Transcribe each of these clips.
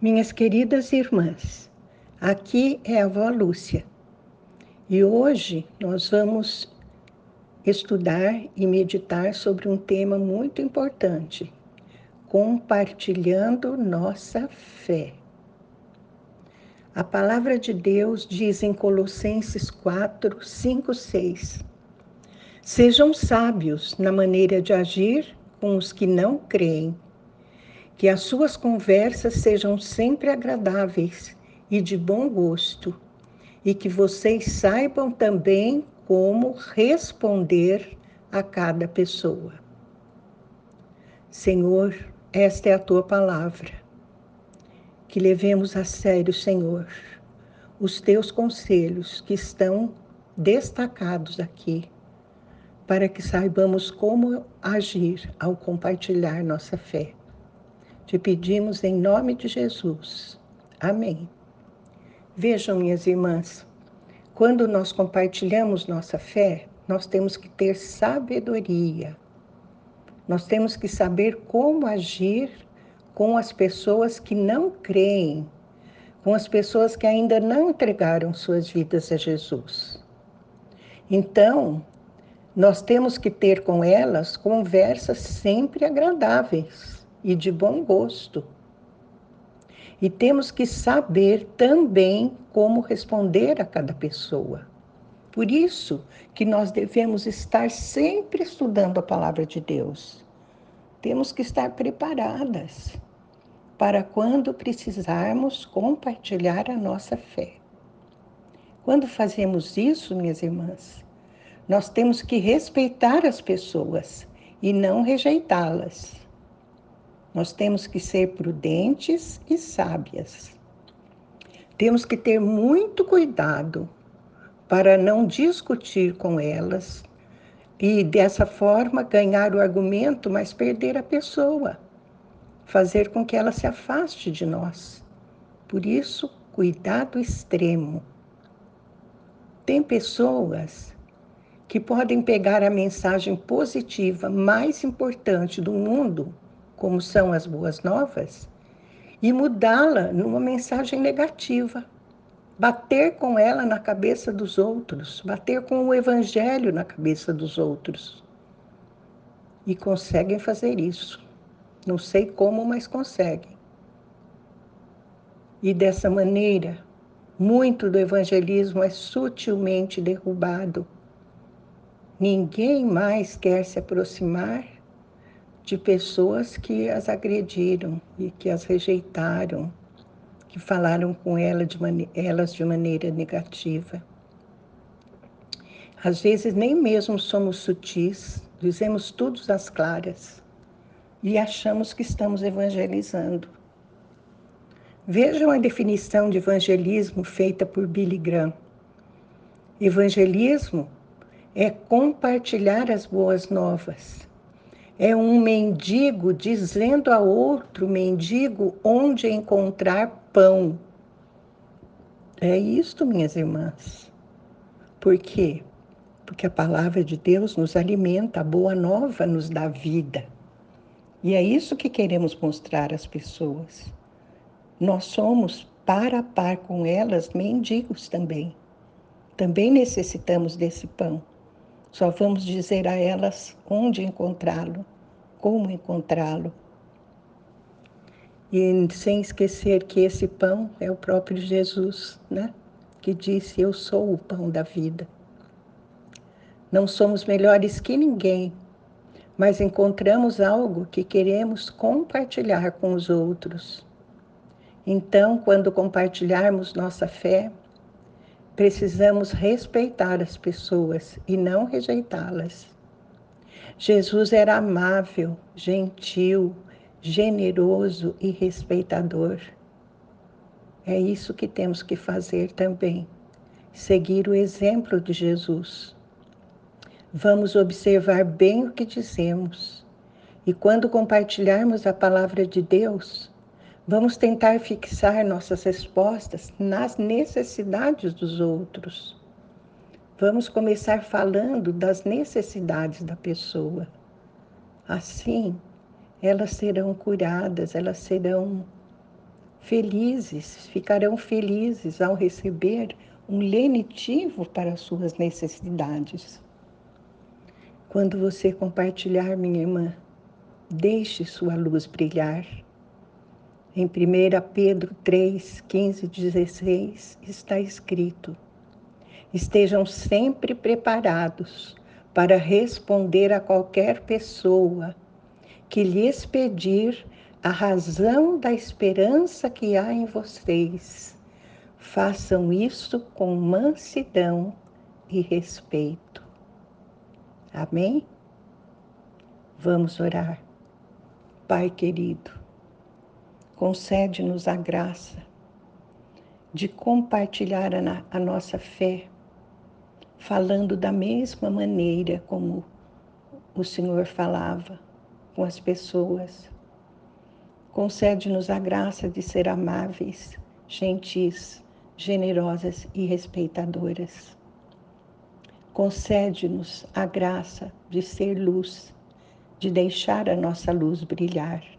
Minhas queridas irmãs, aqui é a avó Lúcia e hoje nós vamos estudar e meditar sobre um tema muito importante: compartilhando nossa fé. A palavra de Deus diz em Colossenses 4, 5, 6: Sejam sábios na maneira de agir com os que não creem que as suas conversas sejam sempre agradáveis e de bom gosto, e que vocês saibam também como responder a cada pessoa. Senhor, esta é a tua palavra. Que levemos a sério, Senhor, os teus conselhos que estão destacados aqui, para que saibamos como agir ao compartilhar nossa fé. Te pedimos em nome de Jesus. Amém. Vejam, minhas irmãs, quando nós compartilhamos nossa fé, nós temos que ter sabedoria. Nós temos que saber como agir com as pessoas que não creem, com as pessoas que ainda não entregaram suas vidas a Jesus. Então, nós temos que ter com elas conversas sempre agradáveis e de bom gosto. E temos que saber também como responder a cada pessoa. Por isso que nós devemos estar sempre estudando a palavra de Deus. Temos que estar preparadas para quando precisarmos compartilhar a nossa fé. Quando fazemos isso, minhas irmãs, nós temos que respeitar as pessoas e não rejeitá-las. Nós temos que ser prudentes e sábias. Temos que ter muito cuidado para não discutir com elas e dessa forma ganhar o argumento, mas perder a pessoa, fazer com que ela se afaste de nós. Por isso, cuidado extremo. Tem pessoas que podem pegar a mensagem positiva mais importante do mundo como são as boas novas, e mudá-la numa mensagem negativa. Bater com ela na cabeça dos outros, bater com o evangelho na cabeça dos outros. E conseguem fazer isso. Não sei como, mas conseguem. E dessa maneira, muito do evangelismo é sutilmente derrubado. Ninguém mais quer se aproximar de pessoas que as agrediram e que as rejeitaram, que falaram com ela de elas de maneira negativa. Às vezes nem mesmo somos sutis, dizemos tudo às claras e achamos que estamos evangelizando. Vejam a definição de evangelismo feita por Billy Graham. Evangelismo é compartilhar as boas novas, é um mendigo dizendo a outro mendigo onde encontrar pão. É isto, minhas irmãs. Por quê? Porque a palavra de Deus nos alimenta, a boa nova nos dá vida. E é isso que queremos mostrar às pessoas. Nós somos, para a par com elas, mendigos também. Também necessitamos desse pão. Só vamos dizer a elas onde encontrá-lo, como encontrá-lo. E sem esquecer que esse pão é o próprio Jesus, né? Que disse: Eu sou o pão da vida. Não somos melhores que ninguém, mas encontramos algo que queremos compartilhar com os outros. Então, quando compartilharmos nossa fé, Precisamos respeitar as pessoas e não rejeitá-las. Jesus era amável, gentil, generoso e respeitador. É isso que temos que fazer também, seguir o exemplo de Jesus. Vamos observar bem o que dizemos e, quando compartilharmos a palavra de Deus, Vamos tentar fixar nossas respostas nas necessidades dos outros. Vamos começar falando das necessidades da pessoa. Assim, elas serão curadas, elas serão felizes, ficarão felizes ao receber um lenitivo para suas necessidades. Quando você compartilhar, minha irmã, deixe sua luz brilhar. Em 1 Pedro 3, 15 e 16 está escrito: Estejam sempre preparados para responder a qualquer pessoa que lhes pedir a razão da esperança que há em vocês. Façam isso com mansidão e respeito. Amém? Vamos orar. Pai querido, concede-nos a graça de compartilhar a, a nossa fé, falando da mesma maneira como o Senhor falava com as pessoas. Concede-nos a graça de ser amáveis, gentis, generosas e respeitadoras. Concede-nos a graça de ser luz, de deixar a nossa luz brilhar,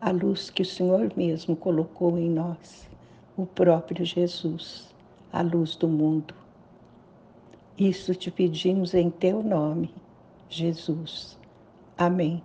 a luz que o Senhor mesmo colocou em nós, o próprio Jesus, a luz do mundo. Isso te pedimos em teu nome, Jesus. Amém.